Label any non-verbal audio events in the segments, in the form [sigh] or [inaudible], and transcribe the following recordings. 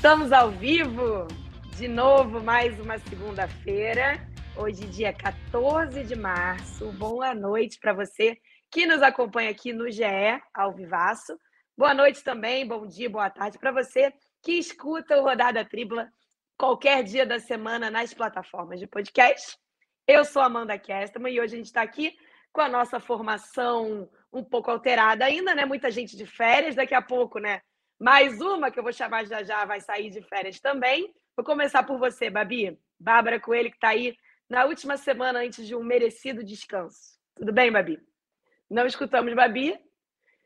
Estamos ao vivo de novo, mais uma segunda-feira. Hoje, dia 14 de março. Boa noite para você que nos acompanha aqui no GE, ao vivaço. Boa noite também, bom dia, boa tarde para você que escuta o Rodada Tripla qualquer dia da semana nas plataformas de podcast. Eu sou Amanda Kesterman e hoje a gente está aqui com a nossa formação um pouco alterada ainda, né? Muita gente de férias, daqui a pouco, né? Mais uma que eu vou chamar já já vai sair de férias também. Vou começar por você, Babi. Bárbara Coelho, que está aí na última semana antes de um merecido descanso. Tudo bem, Babi? Não escutamos Babi.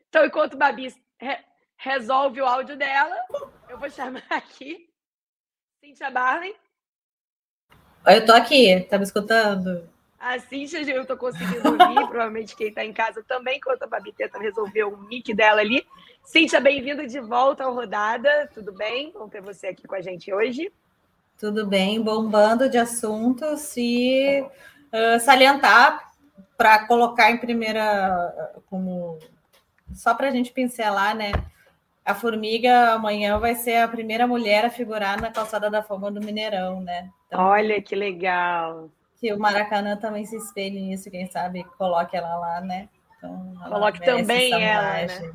Então, enquanto Babi re resolve o áudio dela, eu vou chamar [laughs] aqui Cíntia Barley. Eu tô aqui, tá me escutando? A Cíntia, eu estou conseguindo ouvir, [laughs] provavelmente quem está em casa também, enquanto a Babi tenta resolver o mic dela ali. Cíntia, bem-vinda de volta ao Rodada, tudo bem? Vamos ter você aqui com a gente hoje. Tudo bem, bombando de assuntos e uh, salientar para colocar em primeira, como só para a gente pincelar, né? A Formiga amanhã vai ser a primeira mulher a figurar na calçada da fama do Mineirão, né? Então, Olha que legal! Que o Maracanã também se espelhe nisso, quem sabe coloque ela lá, né? Então, Coloque também ela, né?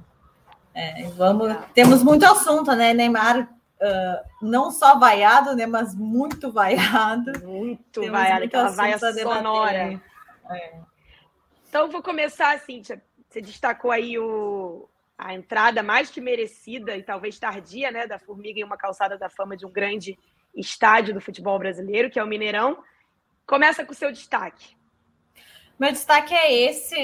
É, vamos, temos muito assunto, né? Neymar uh, não só vaiado, né? Mas muito vaiado. Muito temos vaiado, aquela vaia sonora. É. Então, vou começar, Cíntia. Você destacou aí o, a entrada mais que merecida e talvez tardia, né, da Formiga em uma calçada da fama de um grande estádio do futebol brasileiro, que é o Mineirão. Começa com o seu destaque. Meu destaque é esse,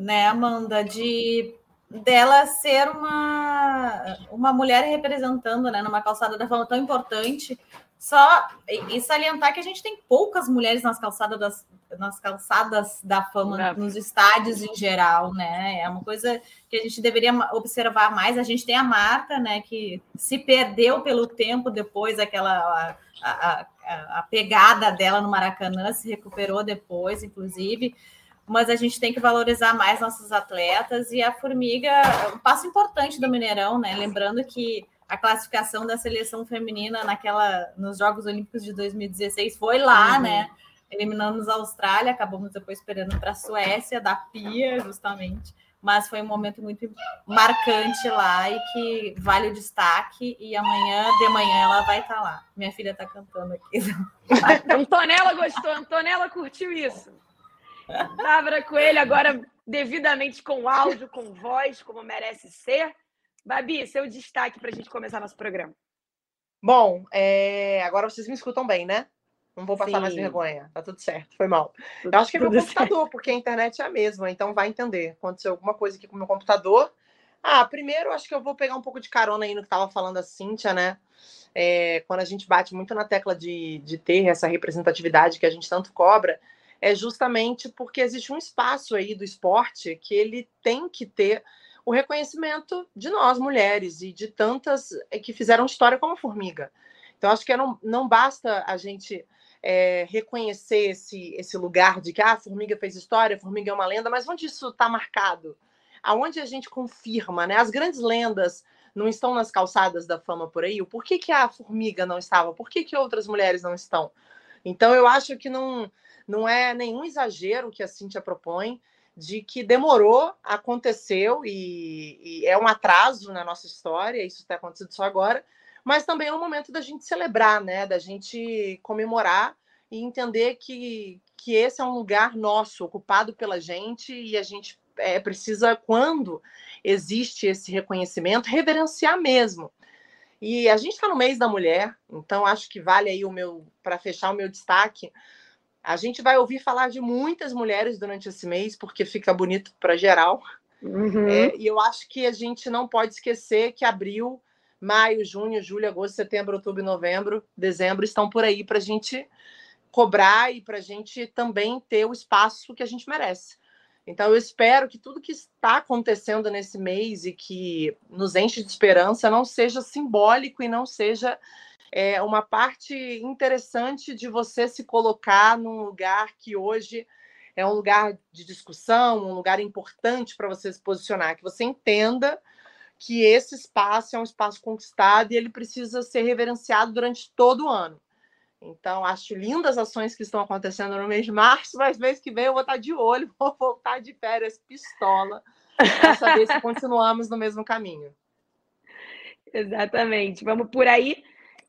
né, Amanda, de dela ser uma, uma mulher representando, né, numa calçada da fama tão importante. Só e salientar que a gente tem poucas mulheres nas calçadas das, nas calçadas da fama, é. nos estádios em geral, né? É uma coisa que a gente deveria observar mais. A gente tem a Marta, né, que se perdeu pelo tempo depois aquela a, a, a pegada dela no Maracanã, se recuperou depois, inclusive. Mas a gente tem que valorizar mais nossos atletas e a Formiga, um passo importante do Mineirão, né? Lembrando que a classificação da seleção feminina naquela nos Jogos Olímpicos de 2016 foi lá, uhum. né? eliminamos a Austrália, acabamos depois perdendo para a Suécia, da Pia, justamente. Mas foi um momento muito marcante lá e que vale o destaque. E amanhã, de manhã, ela vai estar tá lá. Minha filha está cantando aqui. [laughs] Antonella gostou, Antonella curtiu isso. Bárbara Coelho, agora devidamente com áudio, com voz, como merece ser. Babi, seu destaque para a gente começar nosso programa. Bom, é... agora vocês me escutam bem, né? Não vou passar Sim. mais vergonha. Tá tudo certo, foi mal. Tudo, eu acho que é meu computador, certo. porque a internet é a mesma, então vai entender. Aconteceu alguma coisa aqui com o meu computador. Ah, primeiro, acho que eu vou pegar um pouco de carona aí no que estava falando a Cíntia, né? É, quando a gente bate muito na tecla de, de ter essa representatividade que a gente tanto cobra, é justamente porque existe um espaço aí do esporte que ele tem que ter o reconhecimento de nós, mulheres, e de tantas que fizeram história como Formiga. Então, acho que não, não basta a gente é, reconhecer esse, esse lugar de que ah, a formiga fez história, a formiga é uma lenda, mas onde isso está marcado? Aonde a gente confirma, né? As grandes lendas não estão nas calçadas da fama por aí. Por que, que a formiga não estava? Por que, que outras mulheres não estão? Então, eu acho que não, não é nenhum exagero que a Cíntia propõe de que demorou, aconteceu e, e é um atraso na nossa história, isso está acontecendo só agora, mas também é um momento da gente celebrar, né? Da gente comemorar e entender que, que esse é um lugar nosso, ocupado pela gente, e a gente é, precisa, quando existe esse reconhecimento, reverenciar mesmo. E a gente está no mês da mulher, então acho que vale aí o meu, para fechar o meu destaque. A gente vai ouvir falar de muitas mulheres durante esse mês, porque fica bonito para geral. Uhum. É, e eu acho que a gente não pode esquecer que abril maio, junho, julho, agosto, setembro, outubro, novembro, dezembro estão por aí para a gente cobrar e para a gente também ter o espaço que a gente merece. Então, eu espero que tudo que está acontecendo nesse mês e que nos enche de esperança não seja simbólico e não seja é, uma parte interessante de você se colocar num lugar que hoje é um lugar de discussão, um lugar importante para você se posicionar, que você entenda que esse espaço é um espaço conquistado e ele precisa ser reverenciado durante todo o ano. Então, acho lindas as ações que estão acontecendo no mês de março, mas mês que vem eu vou estar de olho, [laughs] vou voltar de férias pistola para saber se continuamos no mesmo caminho. Exatamente. Vamos por aí.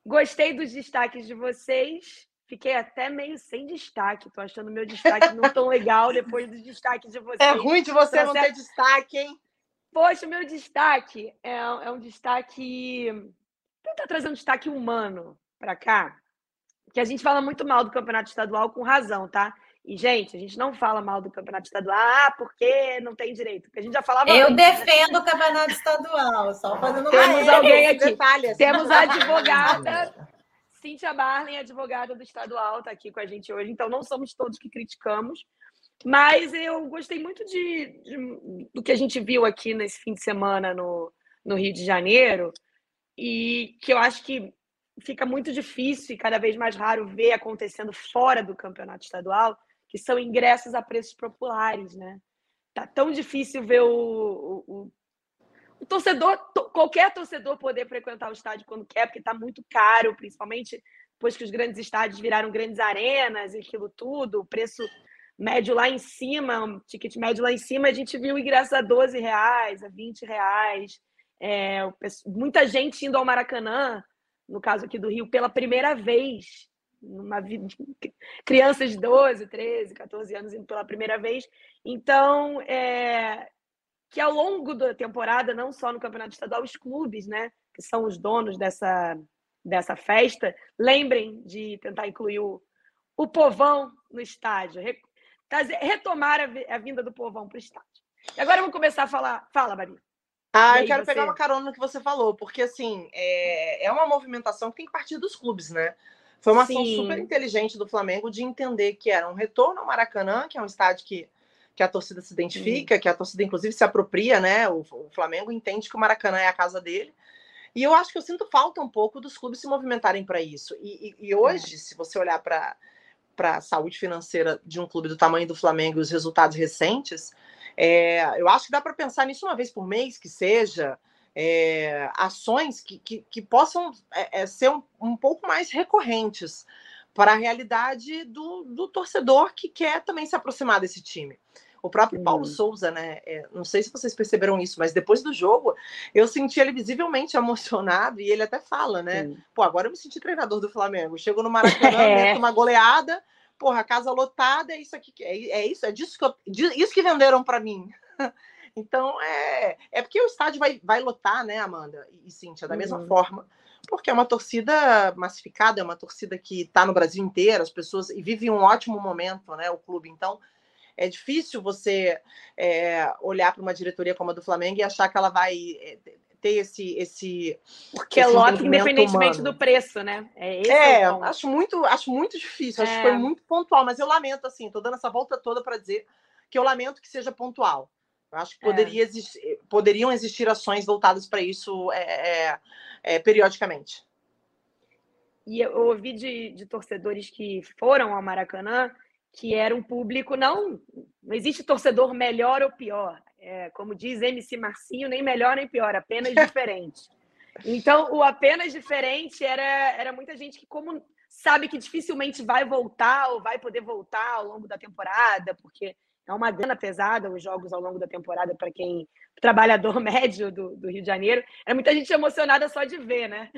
Gostei dos destaques de vocês. Fiquei até meio sem destaque. Tô achando meu destaque não tão legal depois dos destaques de vocês. É ruim de você não ter destaque, hein? Poxa, meu destaque é, é um destaque. Tentar trazer um destaque humano para cá. Que a gente fala muito mal do campeonato estadual com razão, tá? E, gente, a gente não fala mal do campeonato estadual, ah, porque não tem direito. Porque a gente já falava. Eu antes, né? defendo né? o campeonato estadual, só fazendo Temos alguém aqui. Detalhes. Temos a advogada. Cíntia Barley, advogada do estadual, está aqui com a gente hoje. Então, não somos todos que criticamos. Mas eu gostei muito de, de, do que a gente viu aqui nesse fim de semana no, no Rio de Janeiro. E que eu acho que fica muito difícil e cada vez mais raro ver acontecendo fora do campeonato estadual que são ingressos a preços populares, né? Tá tão difícil ver o, o, o, torcedor, to, qualquer torcedor poder frequentar o estádio quando quer, porque está muito caro, principalmente depois que os grandes estádios viraram grandes arenas e aquilo tudo, o preço médio lá em cima, um ticket médio lá em cima, a gente viu ingressos a 12 reais, a 20 reais. É, muita gente indo ao Maracanã, no caso aqui do Rio, pela primeira vez numa vida [laughs] crianças de 12, 13, 14 anos indo pela primeira vez. Então, é, que ao longo da temporada, não só no Campeonato Estadual, os clubes, né, que são os donos dessa, dessa festa, lembrem de tentar incluir o, o povão no estádio, re, retomar a, a, vinda do povão para o estádio. E agora vamos começar a falar. Fala, Babi. Ah, eu quero você... pegar uma carona no que você falou, porque assim é, é uma movimentação que tem que partir dos clubes, né? Foi uma Sim. ação super inteligente do Flamengo de entender que era um retorno ao Maracanã, que é um estádio que, que a torcida se identifica, Sim. que a torcida, inclusive, se apropria, né? O, o, Flamengo entende que o Maracanã é a casa dele. E eu acho que eu sinto falta um pouco dos clubes se movimentarem para isso. E, e, e, hoje, é. se você olhar para para a saúde financeira de um clube do tamanho do Flamengo e os resultados recentes, é, eu acho que dá para pensar nisso uma vez por mês, que seja, é, ações que, que, que possam é, é, ser um, um, pouco mais recorrentes para a realidade do, do, torcedor que quer também se aproximar desse time. O próprio uhum. Paulo Souza, né? É, não sei se vocês perceberam isso, mas depois do jogo eu senti ele visivelmente [laughs] emocionado e ele até fala, né? Uhum. Pô, agora eu me senti treinador do Flamengo. Chego no Maracanã, [laughs] é. uma goleada, porra, casa lotada, é isso aqui, é, é isso, é disso que, eu, isso que venderam para mim. [laughs] Então, é, é porque o estádio vai, vai lotar, né, Amanda e Cíntia, da mesma uhum. forma, porque é uma torcida massificada, é uma torcida que está no Brasil inteiro, as pessoas, e vive um ótimo momento, né, o clube. Então, é difícil você é, olhar para uma diretoria como a do Flamengo e achar que ela vai é, ter esse esse porque esse lota independentemente humano. do preço, né? É, é acho muito acho muito difícil, acho que foi é. muito pontual, mas eu lamento assim, estou dando essa volta toda para dizer que eu lamento que seja pontual. Eu acho que é. poderia existir, poderiam existir ações voltadas para isso é, é, é, periodicamente. E eu ouvi de, de, torcedores que foram ao Maracanã que era um público não não existe torcedor melhor ou pior, é, como diz MC Marcinho, nem melhor nem pior, apenas diferente. [laughs] Então, o apenas diferente era, era muita gente que, como sabe que dificilmente vai voltar ou vai poder voltar ao longo da temporada, porque é uma grana pesada os jogos ao longo da temporada para quem trabalhador [laughs] médio do, do, Rio de Janeiro. É muita gente emocionada só de ver, né?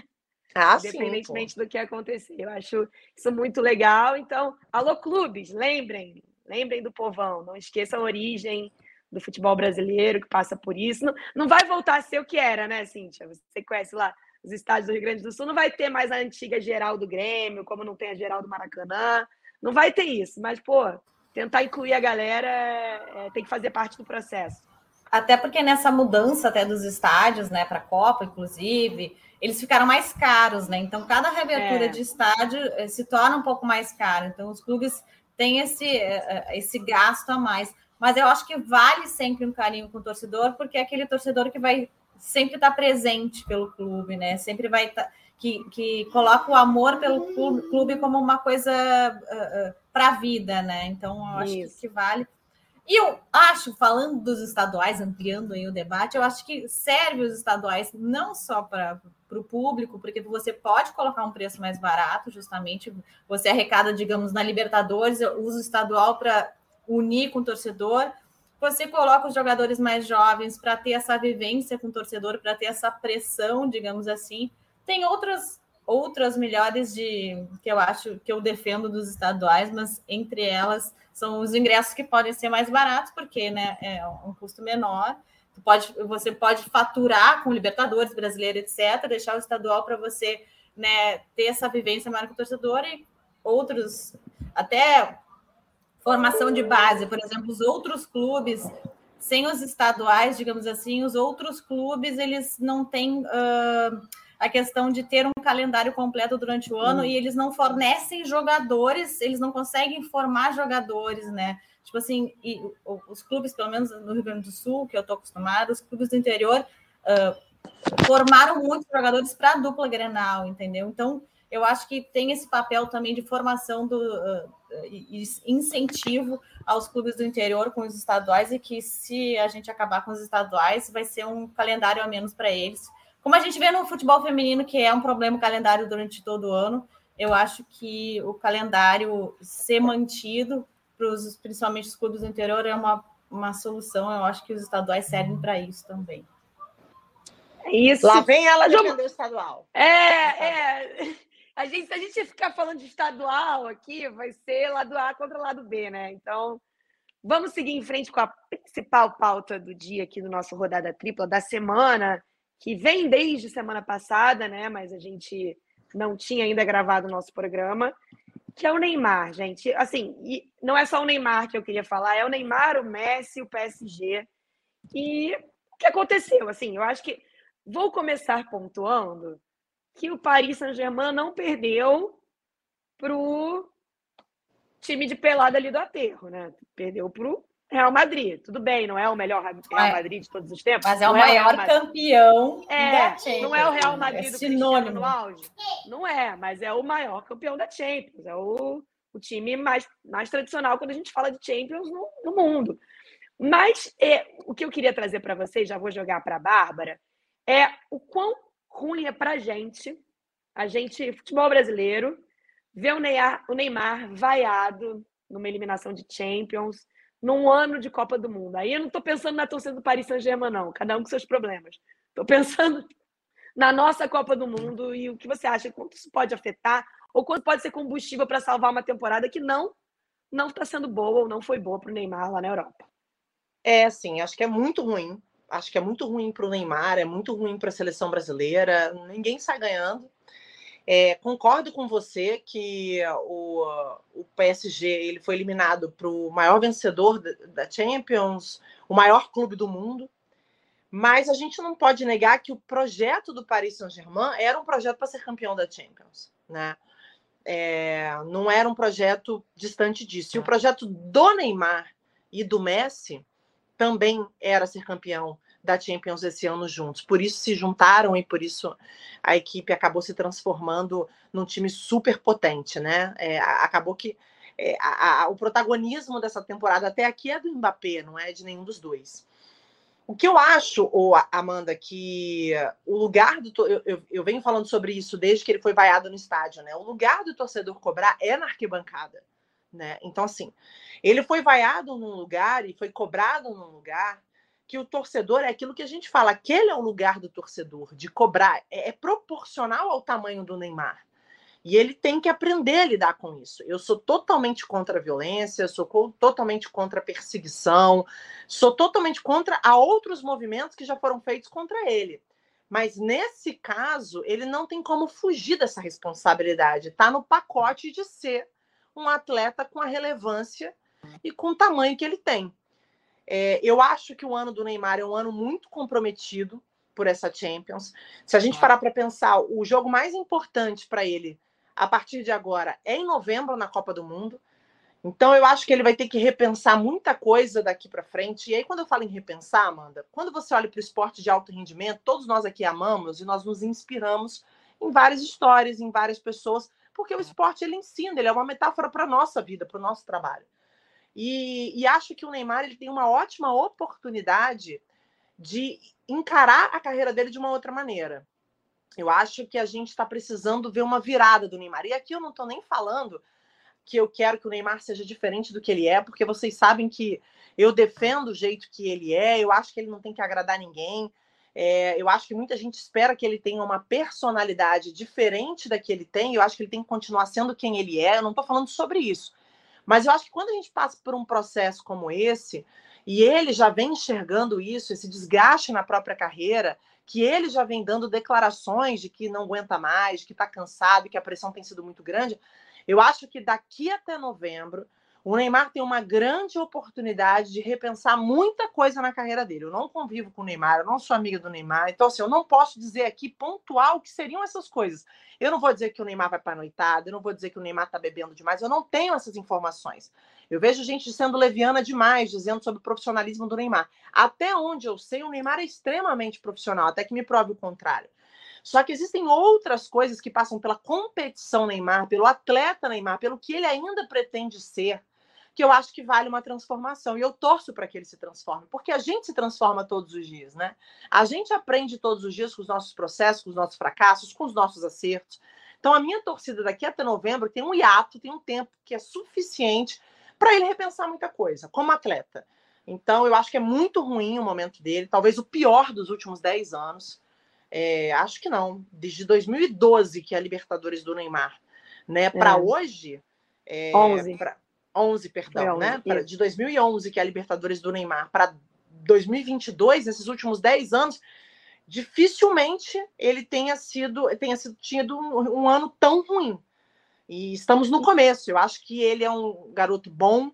Ah, Independentemente sim, do que acontecer. Eu acho isso muito legal. Então, alô, clubes, lembrem, lembrem do povão, não esqueçam a origem do futebol brasileiro que passa por isso. Não, não vai voltar a ser o que era, né, Cíntia? Você conhece lá os estádios do Rio Grande do Sul, não vai ter mais a antiga geral do Grêmio, como não tem a geral do Maracanã. Não vai ter isso, mas, pô, tentar incluir a galera é, tem que fazer parte do processo. Até porque nessa mudança até dos estádios, né, para a Copa, inclusive, eles ficaram mais caros, né? Então, cada reabertura é. de estádio eh, se torna um pouco mais caro. Então, os clubes têm esse, eh, eh, esse gasto a mais. Mas eu acho que vale sempre um carinho com o torcedor, porque é aquele torcedor que vai sempre estar presente pelo clube, né? Sempre vai estar. Tá que, que coloca o amor pelo clube, como uma coisa uh, uh, para a vida, né? Então, eu acho Isso. que vale. E eu acho, falando dos estaduais, ampliando aí o debate, eu acho que serve os estaduais não só para o público, porque você pode colocar um preço mais barato, justamente, você arrecada, digamos, na Libertadores, usa o estadual para unir com o torcedor, você coloca os jogadores mais jovens para ter essa vivência com o torcedor, para ter essa pressão, digamos assim. Tem outras outras melhores de que eu acho que eu defendo dos estaduais, mas entre elas são os ingressos que podem ser mais baratos, porque né, é um custo menor. Pode, você pode faturar com Libertadores, brasileiro, etc., deixar o estadual para você né, ter essa vivência maior com o torcedor e outros, até formação de base, por exemplo, os outros clubes, sem os estaduais, digamos assim, os outros clubes, eles não têm. Uh, a questão de ter um calendário completo durante o ano hum. e eles não fornecem jogadores, eles não conseguem formar jogadores, né? Tipo assim, e os clubes, pelo menos no Rio Grande do Sul, que eu tô acostumado, os clubes do interior uh, formaram muitos jogadores para a dupla Grenal, entendeu? Então, eu acho que tem esse papel também de formação do uh, e incentivo aos clubes do interior com os estaduais e que se a gente acabar com os estaduais, vai ser um calendário a menos para eles como a gente vê no futebol feminino, que é um problema o calendário durante todo o ano, eu acho que o calendário ser mantido, pros, principalmente os clubes do interior, é uma, uma solução. Eu acho que os estaduais servem para isso também. É isso. Lá vem ela defender o estadual. É, é. A gente, se a gente ficar falando de estadual aqui, vai ser lado A contra lado B, né? Então, vamos seguir em frente com a principal pauta do dia aqui do nosso Rodada Tripla da semana que vem desde semana passada, né? Mas a gente não tinha ainda gravado o nosso programa, que é o Neymar, gente. Assim, não é só o Neymar que eu queria falar, é o Neymar, o Messi, o PSG. E o que aconteceu? Assim, eu acho que vou começar pontuando que o Paris Saint-Germain não perdeu pro time de pelada ali do aterro, né? Perdeu pro Real Madrid. Tudo bem, não é o melhor Real é. Madrid de todos os tempos. Mas é o não maior é o campeão. É, não é o Real Madrid é do sinônimo. no auge. Não é, mas é o maior campeão da Champions. É o, o time mais, mais tradicional quando a gente fala de Champions no, no mundo. Mas é, o que eu queria trazer para vocês, já vou jogar para a Bárbara, é o quão ruim é para a gente, a gente, futebol brasileiro, ver o Neymar, o Neymar vaiado numa eliminação de Champions num ano de Copa do Mundo. Aí eu não estou pensando na torcida do Paris Saint-Germain, não, cada um com seus problemas. Estou pensando [laughs] na nossa Copa do Mundo e o que você acha, quanto isso pode afetar, ou quanto pode ser combustível para salvar uma temporada que não não está sendo boa ou não foi boa para o Neymar lá na Europa. É, sim, acho que é muito ruim. Acho que é muito ruim para o Neymar, é muito ruim para a seleção brasileira. Ninguém sai ganhando. É, concordo com você que o, o PSG ele foi eliminado para o maior vencedor da Champions, o maior clube do mundo, mas a gente não pode negar que o projeto do Paris Saint-Germain era um projeto para ser campeão da Champions, né? É, não era um projeto distante disso. E o projeto do Neymar e do Messi também era ser campeão da Champions esse ano juntos. Por isso se juntaram e por isso a equipe acabou se transformando num time super potente, né? É, acabou que é, a, a, o protagonismo dessa temporada até aqui é do Mbappé, não é de nenhum dos dois. O que eu acho, oh, Amanda, que o lugar do. Eu, eu, eu, venho falando sobre isso desde que ele foi vaiado no estádio, né? O lugar do torcedor cobrar é na arquibancada. Né? Então, assim, ele foi vaiado num lugar e foi cobrado num lugar que o torcedor é aquilo que a gente fala, aquele é o lugar do torcedor, de cobrar, é, é proporcional ao tamanho do Neymar. E ele tem que aprender a lidar com isso. Eu sou totalmente contra a violência, sou totalmente contra a perseguição, sou totalmente contra a outros movimentos que já foram feitos contra ele. Mas nesse caso, ele não tem como fugir dessa responsabilidade. Está no pacote de ser um atleta com a relevância e com o tamanho que ele tem. É, eu acho que o ano do Neymar é um ano muito comprometido por essa Champions. Se a gente parar para pensar, o jogo mais importante para ele a partir de agora é em novembro na Copa do Mundo. Então eu acho que ele vai ter que repensar muita coisa daqui para frente. E aí quando eu falo em repensar, Amanda, quando você olha para o esporte de alto rendimento, todos nós aqui amamos e nós nos inspiramos em várias histórias, em várias pessoas, porque o esporte ele ensina, ele é uma metáfora para nossa vida, para o nosso trabalho. E, e acho que o Neymar ele tem uma ótima oportunidade de encarar a carreira dele de uma outra maneira. Eu acho que a gente está precisando ver uma virada do Neymar. E aqui eu não estou nem falando que eu quero que o Neymar seja diferente do que ele é, porque vocês sabem que eu defendo o jeito que ele é, eu acho que ele não tem que agradar ninguém. É, eu acho que muita gente espera que ele tenha uma personalidade diferente da que ele tem. Eu acho que ele tem que continuar sendo quem ele é. Eu não estou falando sobre isso. Mas eu acho que quando a gente passa por um processo como esse, e ele já vem enxergando isso, esse desgaste na própria carreira, que ele já vem dando declarações de que não aguenta mais, que está cansado, que a pressão tem sido muito grande. Eu acho que daqui até novembro, o Neymar tem uma grande oportunidade de repensar muita coisa na carreira dele. Eu não convivo com o Neymar, eu não sou amiga do Neymar, então assim, eu não posso dizer aqui pontual o que seriam essas coisas. Eu não vou dizer que o Neymar vai para noitada, eu não vou dizer que o Neymar está bebendo demais, eu não tenho essas informações. Eu vejo gente sendo leviana demais, dizendo sobre o profissionalismo do Neymar. Até onde eu sei, o Neymar é extremamente profissional, até que me prove o contrário. Só que existem outras coisas que passam pela competição Neymar, pelo atleta Neymar, pelo que ele ainda pretende ser, que eu acho que vale uma transformação. E eu torço para que ele se transforme, porque a gente se transforma todos os dias, né? A gente aprende todos os dias com os nossos processos, com os nossos fracassos, com os nossos acertos. Então, a minha torcida daqui até novembro tem um hiato, tem um tempo que é suficiente para ele repensar muita coisa, como atleta. Então, eu acho que é muito ruim o momento dele, talvez o pior dos últimos 10 anos. É, acho que não, desde 2012, que é a Libertadores do Neymar, né? Para é. hoje. É, 11. Pra, 11, perdão, 11, né? Pra, de 2011, que é a Libertadores do Neymar, para 2022, nesses últimos 10 anos, dificilmente ele tenha sido, tenha sido tido um, um, ano tão ruim. E estamos no começo. Eu acho que ele é um garoto bom.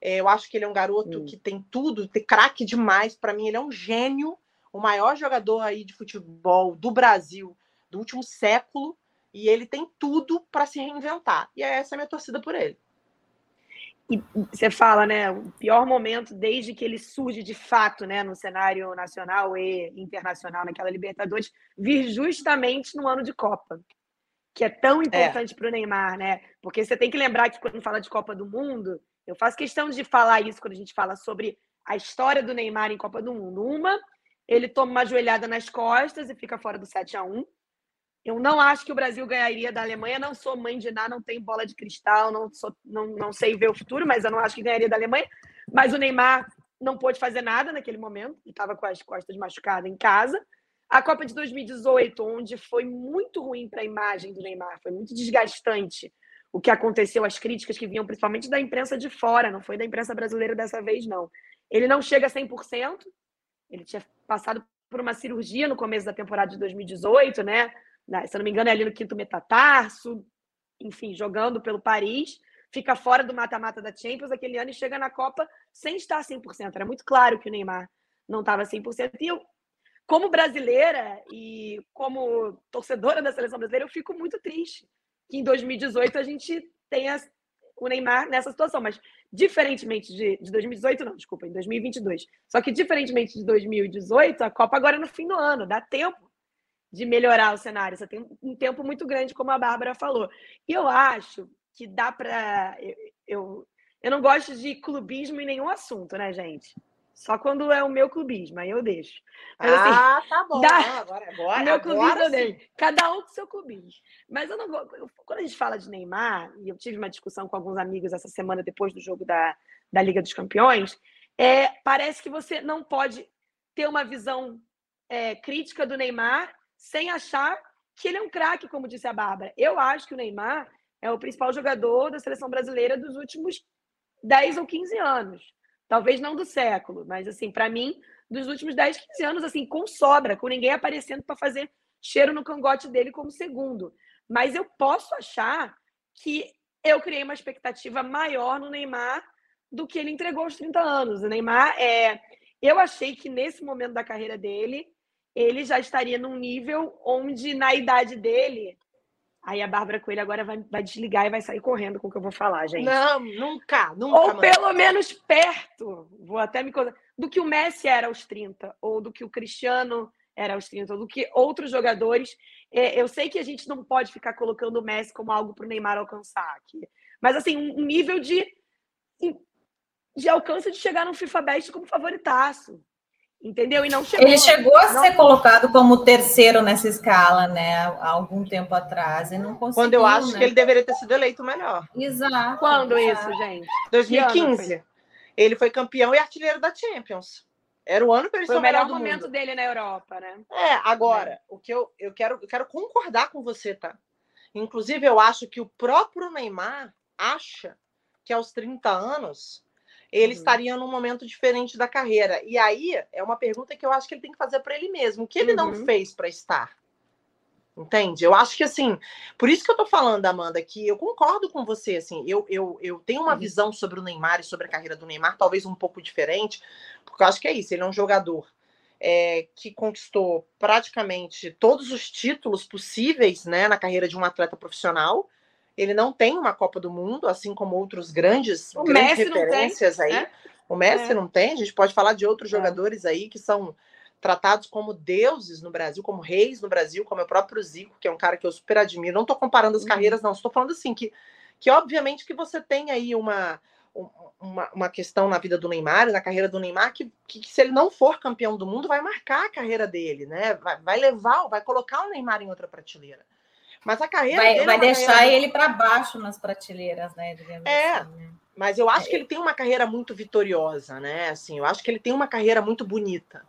É, eu acho que ele é um garoto hum. que tem tudo, tem craque demais. Para mim, ele é um gênio, o maior jogador aí de futebol do Brasil do último século. E ele tem tudo para se reinventar. E essa é a minha torcida por ele. E você fala, né, o pior momento desde que ele surge de fato, né, no cenário nacional e internacional naquela Libertadores, vir justamente no ano de Copa, que é tão é. importante é. para o Neymar, né? Porque você tem que lembrar que quando fala de Copa do Mundo, eu faço questão de falar isso quando a gente fala sobre a história do Neymar em Copa do Mundo. Uma, ele toma uma joelhada nas costas e fica fora do 7 a 1 eu não acho que o Brasil ganharia da Alemanha. Não sou mãe de nada, não tenho bola de cristal, não, sou, não, não sei ver o futuro, mas eu não acho que ganharia da Alemanha. Mas o Neymar não pôde fazer nada naquele momento, estava com as costas machucadas em casa. A Copa de 2018, onde foi muito ruim para a imagem do Neymar, foi muito desgastante o que aconteceu, as críticas que vinham principalmente da imprensa de fora, não foi da imprensa brasileira dessa vez, não. Ele não chega a 100%, ele tinha passado por uma cirurgia no começo da temporada de 2018, né? Né, se eu não me engano, é ali no quinto metatarso, enfim, jogando pelo Paris, fica fora do mata-mata da Champions aquele ano e chega na Copa sem estar 100%. Era muito claro que o Neymar não estava 100%. E eu, como brasileira e como torcedora da seleção brasileira, eu fico muito triste que em 2018 a gente tenha o Neymar nessa situação. Mas, diferentemente de, de 2018, não, desculpa, em 2022. Só que, diferentemente de 2018, a Copa agora é no fim do ano, dá tempo de melhorar o cenário. Você tem um tempo muito grande, como a Bárbara falou. E eu acho que dá para. Eu, eu, eu não gosto de clubismo em nenhum assunto, né, gente? Só quando é o meu clubismo, aí eu deixo. Mas, assim, ah, tá bom. Dá... Agora, agora, meu clubismo eu deixo. Cada um com seu clubismo. Mas eu não vou. Quando a gente fala de Neymar, e eu tive uma discussão com alguns amigos essa semana depois do jogo da, da Liga dos Campeões, é, parece que você não pode ter uma visão é, crítica do Neymar sem achar que ele é um craque, como disse a Bárbara. Eu acho que o Neymar é o principal jogador da seleção brasileira dos últimos 10 ou 15 anos. Talvez não do século, mas assim, para mim, dos últimos 10, 15 anos, assim, com sobra, com ninguém aparecendo para fazer cheiro no cangote dele como segundo. Mas eu posso achar que eu criei uma expectativa maior no Neymar do que ele entregou aos 30 anos. O Neymar é. Eu achei que nesse momento da carreira dele, ele já estaria num nível onde, na idade dele. Aí a Bárbara Coelho agora vai, vai desligar e vai sair correndo com o que eu vou falar, gente. Não, nunca, nunca. Ou pelo menos perto, vou até me do que o Messi era aos 30, ou do que o Cristiano era aos 30, ou do que outros jogadores. É, eu sei que a gente não pode ficar colocando o Messi como algo para o Neymar alcançar aqui. Mas, assim, um nível de de alcance de chegar no FIFA Best como favoritaço. Entendeu? E não chegou. Ele chegou a não... ser colocado como terceiro nessa escala, né? Há algum tempo atrás. E não conseguiu. Quando eu acho né? que ele deveria ter sido eleito melhor. Exato. Quando exato. isso, gente? 2015. Ele foi campeão e artilheiro da Champions. Era o ano para ele Foi ser o melhor do momento mundo. dele na Europa, né? É, agora, o que eu, eu, quero, eu quero concordar com você, tá? Inclusive, eu acho que o próprio Neymar acha que aos 30 anos ele Uhum. estaria num momento diferente da carreira. E aí é uma pergunta que eu acho que ele tem que fazer para ele mesmo. O que ele não Uhum. fez para estar? Entende? Eu acho que assim, por isso que eu tô falando, Amanda, que eu concordo com você, assim, eu, eu, eu tenho uma Uhum. visão sobre o Neymar e sobre a carreira do Neymar, talvez um pouco diferente, porque eu acho que é isso, ele é um jogador é, que conquistou praticamente todos os títulos possíveis né, na carreira de um atleta profissional. Ele não tem uma Copa do Mundo, assim como outros grandes, O grandes Messi não tem, referências aí. né? O Messi É. não tem, a gente pode falar de outros É. jogadores aí que são tratados como deuses no Brasil, como reis no Brasil, como é o próprio Zico, que é um cara que eu super admiro. Não estou comparando as Uhum. carreiras, não. Estou falando assim que, que obviamente que você tem aí uma, um- uma, uma questão na vida do Neymar, na carreira do Neymar, que, que, que se ele não for campeão do mundo, vai marcar a carreira dele, né? Vai, vai levar, vai colocar o Neymar em outra prateleira. Mas a carreira Vai, dele vai é deixar carreira ele para baixo nas prateleiras, né? É. assim, né? Mas eu acho que ele tem uma carreira muito vitoriosa, né? Assim, eu acho que ele tem uma carreira muito bonita.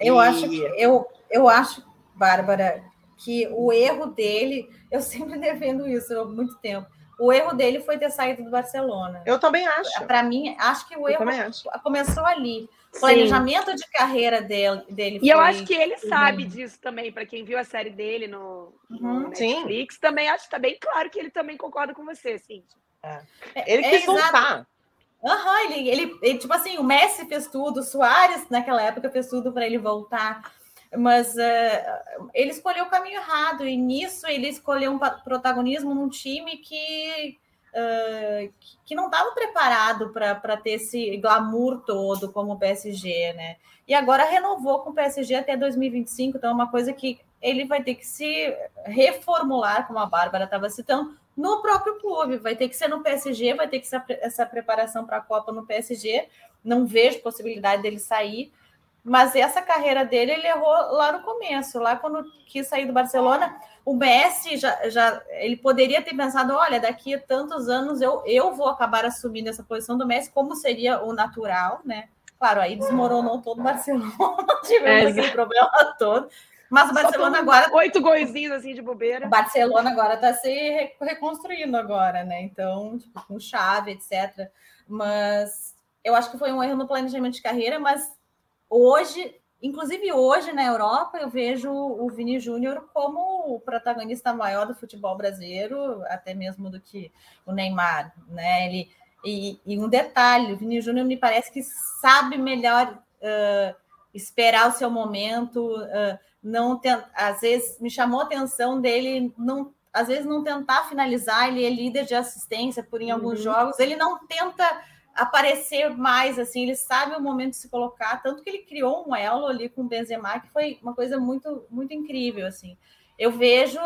Eu E- acho que eu, eu acho, Bárbara, que o erro dele, eu [laughs] sempre defendo isso há muito tempo. O erro dele foi ter saído do Barcelona. Eu também acho. Para mim, acho que o Eu erro começou ali. O Sim. planejamento de carreira dele, dele E eu foi- acho que ele sabe Uhum. disso também, para quem viu a série dele no, no Uhum. Sim. Netflix, também acho que tá bem claro que ele também concorda com você, sim. Ele É, quis exato. voltar. Aham, ele, ele, ele, tipo assim, o Messi fez tudo, o Soares naquela época fez tudo para ele voltar, mas eh, ele escolheu o caminho errado, e nisso ele escolheu um protagonismo num time que, que- que não estava preparado para ter esse glamour todo como o PSG, né? E agora renovou com o PSG até 2025, então é uma coisa que ele vai ter que se reformular, como a Bárbara estava citando, no próprio clube. Vai ter que ser no PSG, vai ter que ser essa preparação para a Copa no PSG. Não vejo possibilidade dele sair. Mas essa carreira dele, ele errou lá no começo, lá quando quis sair do Barcelona. O Messi já, já ele poderia ter pensado: olha, daqui a tantos anos eu, eu vou acabar assumindo essa posição do Messi, como seria o natural, né? Claro, aí desmoronou todo o Barcelona, [laughs] tivemos É, aquele problema todo. Mas o Barcelona agora Oito goizinhos assim de bobeira. o Barcelona agora está se re- reconstruindo agora, né? Então, tipo, com chave, etc. Mas eu acho que foi um erro no planejamento de carreira, mas hoje, inclusive hoje na Europa, eu vejo o Vini Júnior como o protagonista maior do futebol brasileiro, até mesmo do que o Neymar, né? Ele, e, e um detalhe, o Vini Júnior me parece que sabe melhor ah, esperar o seu momento, ah, não tem, às vezes me chamou a atenção dele não às vezes não tentar finalizar, ele é líder de assistência por em alguns Uhum. jogos, ele não tenta aparecer mais assim, ele sabe o momento de se colocar, tanto que ele criou um elo ali com o Benzema que foi uma coisa muito muito incrível assim. Eu vejo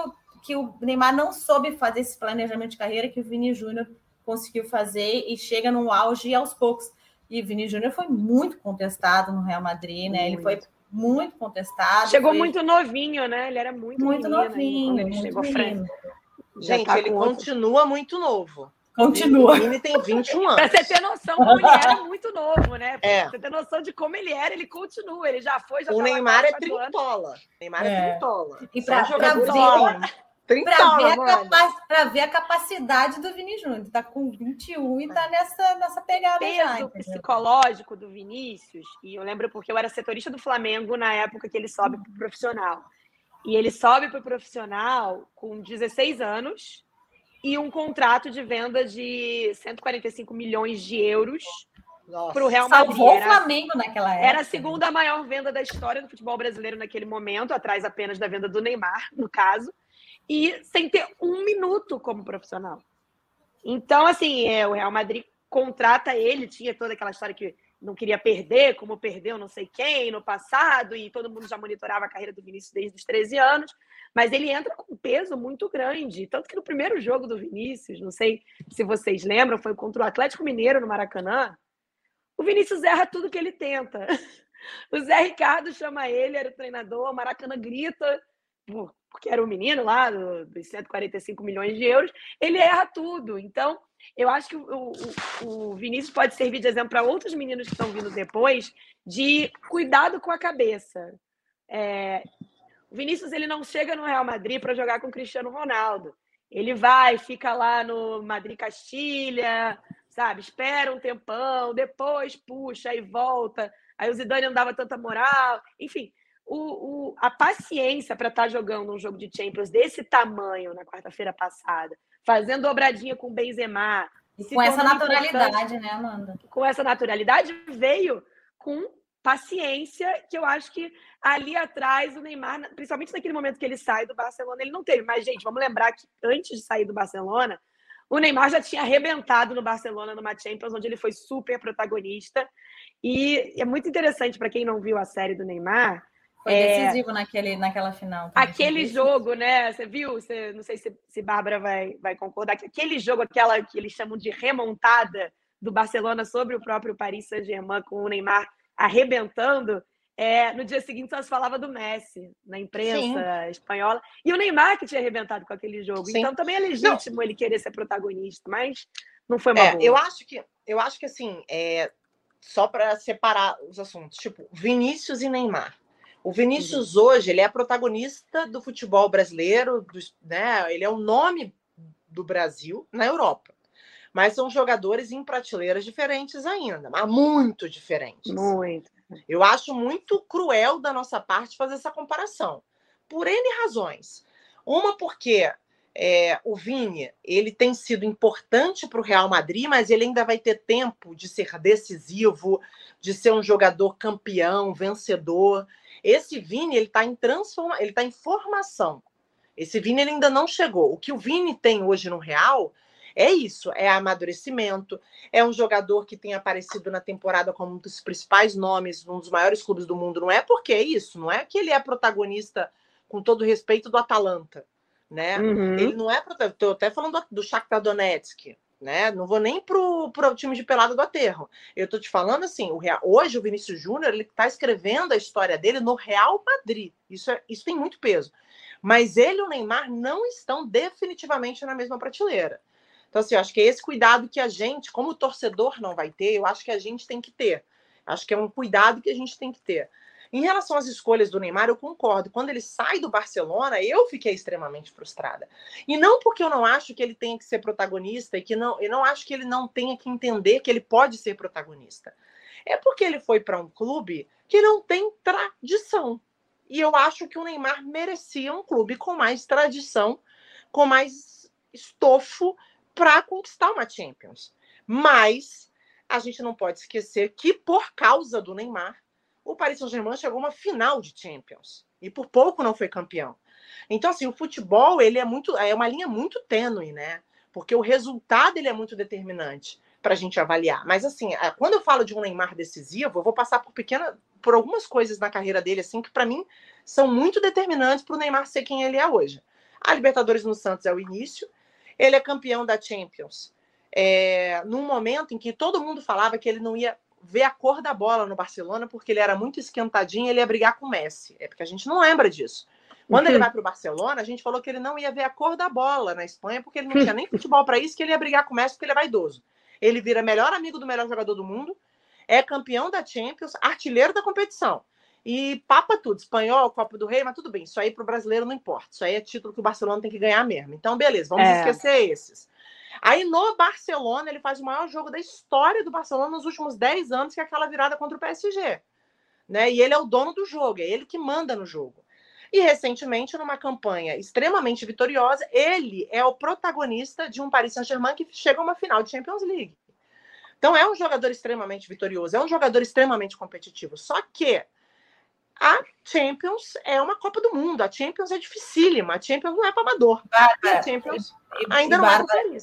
que o Neymar não soube fazer esse planejamento de carreira que o Vini Júnior conseguiu fazer e chega num auge aos poucos. E o Vini Júnior foi muito contestado no Real Madrid, né? Ele foi muito contestado. Chegou foi muito novinho, né? Ele era muito, muito menino novinho, ele muito chegou menino. Gente, tá ele outro- continua muito novo. Continua. O Vini tem 21 Pra anos. você ter noção como ele era muito novo, né? Pra É. você ter noção de como ele era, ele continua. Ele já foi, já O tá lá Neymar é trintola. Neymar é, É. trintola. E pra- jogadores pra Para Trintola, ver, a mano. capa- pra ver a capacidade do Vini Júnior. Tá com 21 e tá nessa, nessa pegada já. peso entendeu? psicológico do Vinícius, e eu lembro porque eu era setorista do Flamengo na época que ele sobe para o profissional. E ele sobe para o profissional com 16 anos e um contrato de venda de 145 milhões de euros para o Real Madrid. Salvou o Flamengo naquela época. Era a segunda maior venda da história do futebol brasileiro naquele momento, atrás apenas da venda do Neymar, no caso, e sem ter um minuto como profissional. Então, assim, é, o Real Madrid contrata ele, tinha toda aquela história que não queria perder, como perdeu não sei quem no passado, e todo mundo já monitorava a carreira do Vinícius desde os 13 anos, mas ele entra com um peso muito grande. Tanto que no primeiro jogo do Vinícius, não sei se vocês lembram, foi contra o Atlético Mineiro no Maracanã, Vinícius erra tudo que ele tenta. [laughs] O Zé Ricardo chama ele, era o treinador, o Maracanã grita, porque era o um menino lá dos 145 milhões de euros, ele erra tudo. Então, eu acho que o, o, o Vinícius pode servir de exemplo para outros meninos que estão vindo depois, de cuidado com a cabeça. É, o Vinícius ele não chega no Real Madrid para jogar com o Cristiano Ronaldo. Ele vai, fica lá no Madrid Castilha, sabe? Espera um tempão, depois puxa e volta. Aí o Zidane não dava tanta moral. Enfim, o, o, a paciência para estar tá jogando um jogo de Champions desse tamanho na quarta-feira passada, fazendo dobradinha com o Benzema. com essa naturalidade, né, Amanda? Com essa naturalidade veio com paciência, que eu acho que ali atrás o Neymar, principalmente naquele momento que ele sai do Barcelona, ele não teve. Mas, gente, vamos lembrar que antes de sair do Barcelona, o Neymar já tinha arrebentado no Barcelona numa Champions, onde ele foi super protagonista. E é muito interessante para quem não viu a série do Neymar, foi é... decisivo naquele, naquela final. Aquele jogo, né? Você viu? Você, não sei se, se Bárbara vai, vai concordar, que aquele jogo, aquela que eles chamam de remontada do Barcelona sobre o próprio Paris Saint-Germain, com o Neymar arrebentando, é, no dia seguinte só se falava do Messi na imprensa Sim. espanhola. E o Neymar que tinha arrebentado com aquele jogo. Sim. Então também é legítimo não. ele querer ser protagonista, mas não foi uma é, Eu acho que, eu acho que assim, é, só para separar os assuntos, tipo, Vinícius e Neymar. O Vinícius uhum. hoje, ele é protagonista do futebol brasileiro, do, né? Ele é o nome do Brasil na Europa. Mas são jogadores em prateleiras diferentes ainda, mas muito diferentes. Muito. Eu acho muito cruel da nossa parte fazer essa comparação. Por N razões. Uma porque é, o Vini ele tem sido importante para o Real Madrid, mas ele ainda vai ter tempo de ser decisivo, de ser um jogador campeão, vencedor. Esse Vini ele está em transforma, ele está em formação. Esse Vini ele ainda não chegou. O que o Vini tem hoje no Real é isso, é amadurecimento, é um jogador que tem aparecido na temporada como um dos principais nomes, um dos maiores clubes do mundo. Não é porque é isso, não é que ele é protagonista, com todo respeito, do Atalanta, né? Uhum. Ele não é protagonista. Estou até falando do, do Shakhtar Donetsk, né? Não vou nem pro, pro time de pelada do aterro. Eu tô te falando assim, o Real, hoje o Vinícius Júnior ele está escrevendo a história dele no Real Madrid. Isso, é, isso tem muito peso. Mas ele e o Neymar não estão definitivamente na mesma prateleira. Então, assim, eu acho que é esse cuidado que a gente, como torcedor, não vai ter, eu acho que a gente tem que ter. Acho que é um cuidado que a gente tem que ter. Em relação às escolhas do Neymar, eu concordo. Quando ele sai do Barcelona, eu fiquei extremamente frustrada. E não porque eu não acho que ele tenha que ser protagonista e que não, eu não acho que ele não tenha que entender que ele pode ser protagonista. É porque ele foi para um clube que não tem tradição. E eu acho que o Neymar merecia um clube com mais tradição, com mais estofo para conquistar uma Champions. Mas a gente não pode esquecer que por causa do Neymar, o Paris Saint-Germain chegou a uma final de Champions e por pouco não foi campeão. Então, assim, o futebol ele é muito é uma linha muito tênue, né? Porque o resultado ele é muito determinante para a gente avaliar. Mas assim, quando eu falo de um Neymar decisivo, eu vou passar por pequena, por algumas coisas na carreira dele assim que para mim são muito determinantes para o Neymar ser quem ele é hoje. A Libertadores no Santos é o início. Ele é campeão da Champions. É, num momento em que todo mundo falava que ele não ia ver a cor da bola no Barcelona, porque ele era muito esquentadinho, ele ia brigar com o Messi. É porque a gente não lembra disso. Quando uhum. ele vai para o Barcelona, a gente falou que ele não ia ver a cor da bola na Espanha, porque ele não tinha nem [laughs] futebol para isso, que ele ia brigar com o Messi, porque ele é vaidoso. Ele vira melhor amigo do melhor jogador do mundo, é campeão da Champions, artilheiro da competição. E papa tudo, espanhol, Copa do Rei, mas tudo bem, isso aí para o brasileiro não importa. Isso aí é título que o Barcelona tem que ganhar mesmo. Então, beleza, vamos é. esquecer esses. Aí no Barcelona, ele faz o maior jogo da história do Barcelona nos últimos 10 anos, que é aquela virada contra o PSG. Né? E ele é o dono do jogo, é ele que manda no jogo. E recentemente, numa campanha extremamente vitoriosa, ele é o protagonista de um Paris Saint-Germain que chega a uma final de Champions League. Então é um jogador extremamente vitorioso, é um jogador extremamente competitivo. Só que a Champions é uma Copa do Mundo, a Champions é dificílima, a Champions não é para amador. Bárbara, a Champions e, ainda e, não Bárbara, é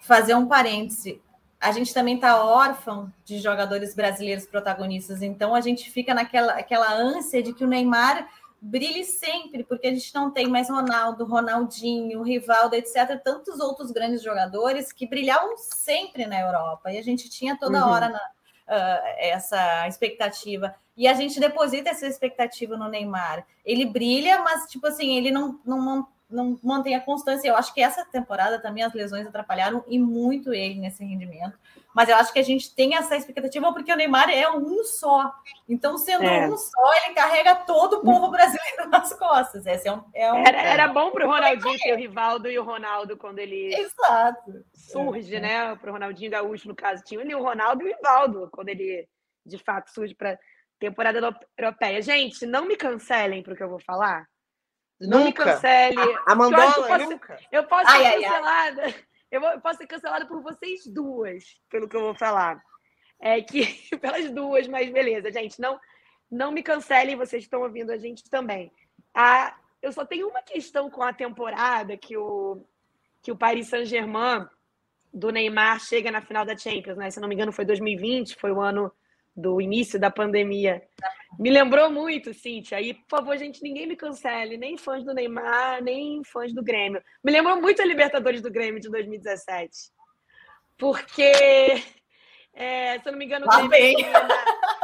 fazer um parêntese. A gente também está órfão de jogadores brasileiros protagonistas, então a gente fica naquela aquela ânsia de que o Neymar brilhe sempre, porque a gente não tem mais Ronaldo, Ronaldinho, Rivaldo, etc. Tantos outros grandes jogadores que brilhavam sempre na Europa e a gente tinha toda uhum. hora na, uh, essa expectativa. E a gente deposita essa expectativa no Neymar. Ele brilha, mas, tipo assim, ele não, não, não mantém a constância. Eu acho que essa temporada também as lesões atrapalharam e muito ele nesse rendimento. Mas eu acho que a gente tem essa expectativa porque o Neymar é um só. Então, sendo é. um só, ele carrega todo o povo brasileiro [laughs] nas costas. Esse é um, é um... Era, era bom para o Ronaldinho ter o Rivaldo e o Ronaldo quando ele Exato. surge, é. né? Para o Ronaldinho Gaúcho, no caso, tinha ele o Ronaldo e o Rivaldo, quando ele de fato surge para temporada europeia. Gente, não me cancelem para o que eu vou falar. Não nunca. me cancele. A, a Mandola, eu posso, nunca. Eu posso ser ai, cancelada. Ai, ai. Eu, vou, eu posso ser cancelada por vocês duas, pelo que eu vou falar. É que [laughs] pelas duas, mas beleza, gente. Não, não me cancelem, vocês estão ouvindo a gente também. Ah, eu só tenho uma questão com a temporada que o, que o Paris Saint-Germain do Neymar chega na final da Champions, né? Se não me engano, foi 2020, foi o ano do início da pandemia. Me lembrou muito, Cíntia. E, por favor, gente, ninguém me cancele, nem fãs do Neymar, nem fãs do Grêmio. Me lembrou muito a Libertadores do Grêmio de 2017. Porque, é, se eu não me engano, o Grêmio, elimina,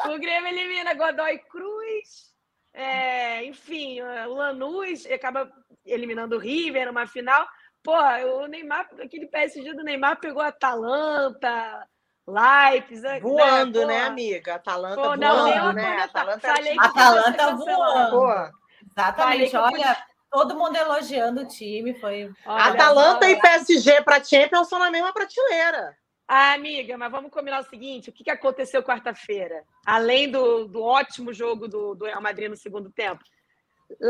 o Grêmio elimina Godoy Cruz, é, enfim, o Lanús acaba eliminando o River numa final. Pô, o Neymar, aquele PSG do Neymar pegou a Atalanta, Leipzig. Né, voando, né, né amiga? Atalanta Pô, voando, não, né? Atalanta, Atalanta voando. Pô. Exatamente, olha, todo mundo elogiando o time, foi... Olha, Atalanta olha. e PSG para Champions são na mesma prateleira. Ah, amiga, mas vamos combinar o seguinte: o que, que aconteceu quarta-feira? Além do, do ótimo jogo do, do Real Madrid no segundo tempo,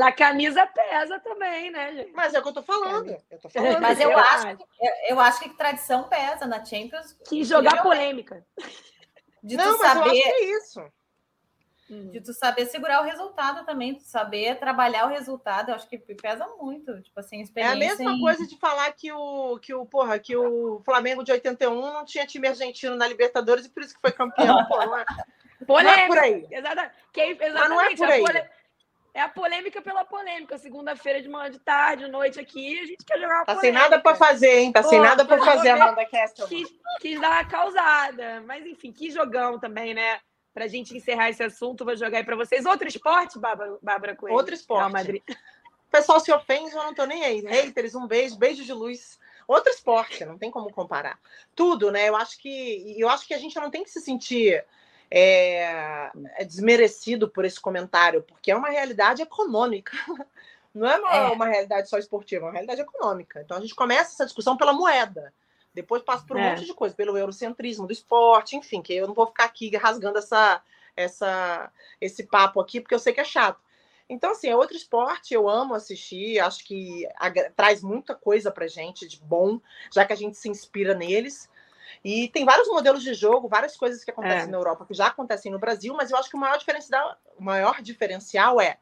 a camisa pesa também, né, gente? Mas é o que eu tô falando. Eu tô falando. Mas eu, eu acho, acho. Eu, eu, acho que tradição pesa na Champions. Que jogar polêmica. De Não, tu saber. é isso. Hum. De tu saber segurar o resultado também, de saber trabalhar o resultado, eu acho que pesa muito. Tipo assim, experiência. É a mesma em... coisa de falar que o, que o, porra, que o Flamengo de 81 não tinha time argentino na Libertadores e por isso que foi campeão. [laughs] É, polêmica. Não é por aí. Exatamente. Que, exatamente. Mas não é por aí. É a polêmica pela polêmica. Segunda-feira de manhã, de tarde, de noite aqui, a gente quer jogar uma Tá polêmica. sem nada para fazer, hein? Tá Pô, sem nada para fazer, Amanda Castle. Quis, quis dar uma causada. Mas, enfim, que jogão também, né? Pra gente encerrar esse assunto, vou jogar aí para vocês. Outro esporte, Bárbara, Bárbara Coelho? Outro esporte. Madrid. O pessoal se ofende, eu não tô nem aí. Haters, um beijo, beijo de luz. Outro esporte, não tem como comparar. Tudo, né? Eu acho que eu acho que a gente não tem que se sentir é, é, desmerecido por esse comentário, porque é uma realidade econômica. [laughs] Não é uma, é uma, realidade só esportiva, é uma realidade econômica. Então a gente começa essa discussão pela moeda. Depois passa por um é. monte de coisa, pelo eurocentrismo do esporte, enfim, que eu não vou ficar aqui rasgando essa, essa, esse papo aqui, porque eu sei que é chato. Então, assim, é outro esporte, eu amo assistir, acho que traz muita coisa pra gente de bom, já que a gente se inspira neles. E tem vários modelos de jogo, várias coisas que acontecem é. na Europa que já acontecem no Brasil, mas eu acho que o maior diferencial, o maior diferencial é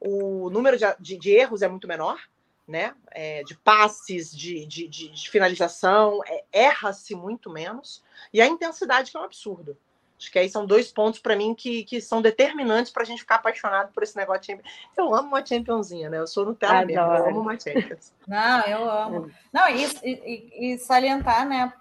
o número de, de, de erros é muito menor, né? É, de passes, de, de, de finalização, é, erra-se muito menos, e a intensidade que é um absurdo. Acho que aí são dois pontos para mim que, que são determinantes para a gente ficar apaixonado por esse negócio de Champions. Eu amo uma Championzinha, né? Eu sou Nutella mesmo, eu amo uma Champions. [laughs] Não, eu amo. Não, e, e, e salientar, né?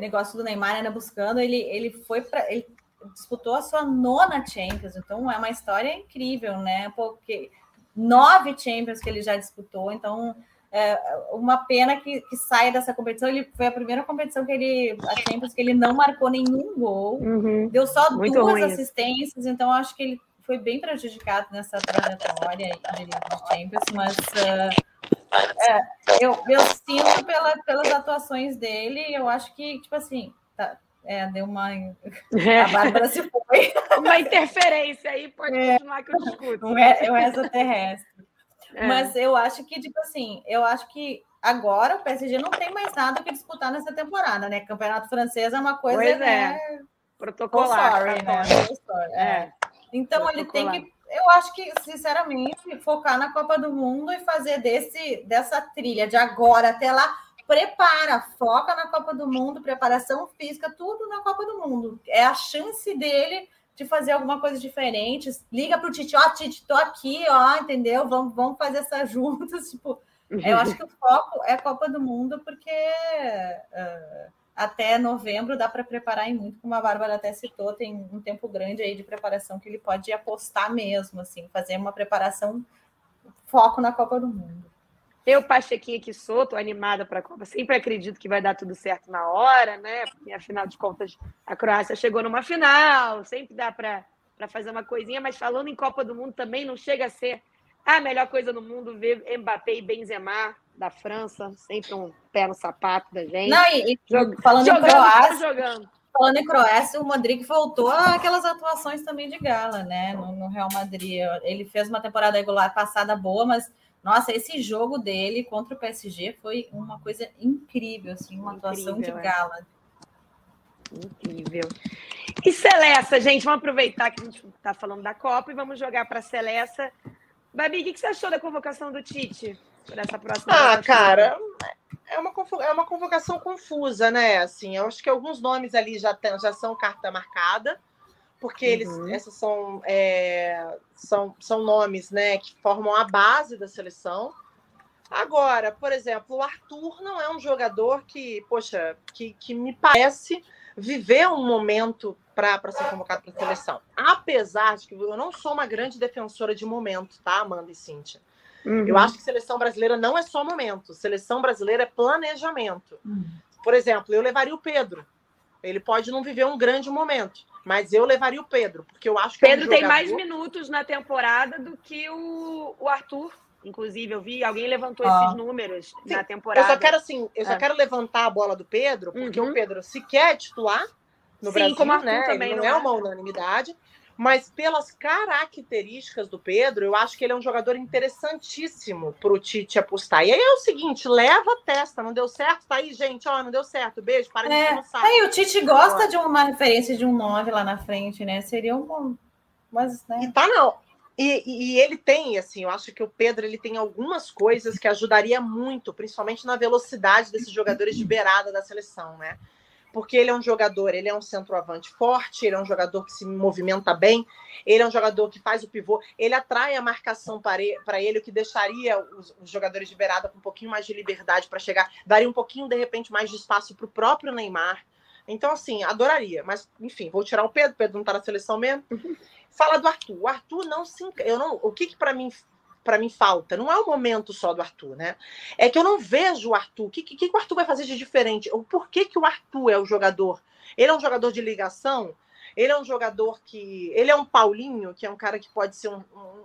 Negócio do Neymar ainda buscando, ele, ele foi para. Ele disputou a sua nona Champions, então é uma história incrível, né? Porque nove Champions que ele já disputou, então é uma pena que, que saia dessa competição. Ele foi a primeira competição que ele, a Champions, que ele não marcou nenhum gol, uhum. deu só Muito duas ruim. assistências, então acho que ele foi bem prejudicado nessa trajetória de Champions, mas uh, é, eu, eu sinto pela, pelas atuações dele, eu acho que, tipo assim, tá, é, deu uma. É. A Bárbara se foi. Uma interferência aí, pode é. continuar que eu discuto. Um, é, um extraterrestre. É. Mas eu acho que, tipo assim, eu acho que agora o PSG não tem mais nada que disputar nessa temporada, né? Campeonato francês é uma coisa. Pois né? é. Protocolar. Sorry, né? É. Então ele tem que eu acho que, sinceramente, focar na Copa do Mundo e fazer desse, dessa trilha de agora até lá, prepara, foca na Copa do Mundo, preparação física, tudo na Copa do Mundo. É a chance dele de fazer alguma coisa diferente. Liga para o Titi, ó, oh, Titi, tô aqui, ó, entendeu? Vamos, vamos fazer essa [laughs] juntas. Tipo, eu acho que o foco é Copa do Mundo, porque uh, até novembro dá para preparar em muito, como a Bárbara até citou, tem um tempo grande aí de preparação que ele pode apostar mesmo, assim, fazer uma preparação foco na Copa do Mundo. Eu, Pachequinha, que sou, animada para a Copa. Sempre acredito que vai dar tudo certo na hora, né? Porque, afinal de contas, a Croácia chegou numa final, sempre dá para fazer uma coisinha, mas falando em Copa do Mundo também não chega a ser a melhor coisa no mundo ver Mbappé e Benzema da França, sempre um pé no sapato da gente. Não, e, Jog... falando jogando, em Croácia, jogando. falando em Croácia, o Modric voltou àquelas atuações também de gala, né? No, no, Real Madrid. Ele fez uma temporada regular passada boa, mas nossa, esse jogo dele contra o PSG foi uma coisa incrível, assim, uma incrível, atuação de é. gala. Incrível. E Celesta, gente, vamos aproveitar que a gente está falando da Copa e vamos jogar para a Celesta. Babi, o que você achou da convocação do Tite? Para essa próxima Ah, cara, é uma, é uma convocação confusa, né? Assim, eu acho que alguns nomes ali já, tem, já são carta marcada, porque eles, uhum. esses são, é, são, são nomes né, que formam a base da seleção. Agora, por exemplo, o Arthur não é um jogador que, poxa, que, que me parece viver um momento para ser convocado para a seleção. Apesar de que eu não sou uma grande defensora de momento, tá, Amanda e Cíntia? Uhum. Eu acho que seleção brasileira não é só momento, seleção brasileira é planejamento. Uhum. Por exemplo, eu levaria o Pedro. Ele pode não viver um grande momento, mas eu levaria o Pedro, porque eu acho que. Pedro é um tem mais minutos na temporada do que o, o Arthur. Inclusive, eu vi, alguém levantou ah. esses números Sim, na temporada. Eu só quero assim, eu só é. quero levantar a bola do Pedro, porque uhum. o Pedro se quer titular no Sim, Brasil, como né? Também, não, não é, é uma unanimidade. Mas pelas características do Pedro, eu acho que ele é um jogador interessantíssimo para o Tite apostar. E aí é o seguinte: leva a testa, não deu certo? Tá aí, gente, ó, não deu certo. Beijo, para é. de não Aí o Tite gosta de uma referência de um 9 lá na frente, né? Seria um bom. Mas, né? E tá não. E, e, ele tem, assim, eu acho que o Pedro ele tem algumas coisas que ajudaria muito, principalmente na velocidade desses jogadores de beirada da seleção, né? Porque ele é um jogador, ele é um centroavante forte, ele é um jogador que se movimenta bem, ele é um jogador que faz o pivô, ele atrai a marcação para ele, o que deixaria os, os, jogadores de beirada com um pouquinho mais de liberdade para chegar, daria um pouquinho, de repente, mais de espaço para o próprio Neymar. Então, assim, adoraria. Mas, enfim, vou tirar o Pedro, Pedro não está na seleção mesmo. Fala do Arthur. O Arthur não se. Eu não, o que, que para mim para mim falta. Não é o momento só do Arthur, né? É que eu não vejo o Arthur. O que, que, que o Arthur vai fazer de diferente? O porquê que o Arthur é o jogador? Ele é um jogador de ligação? Ele é um jogador que. Ele é um Paulinho, que é um cara que pode ser um, um,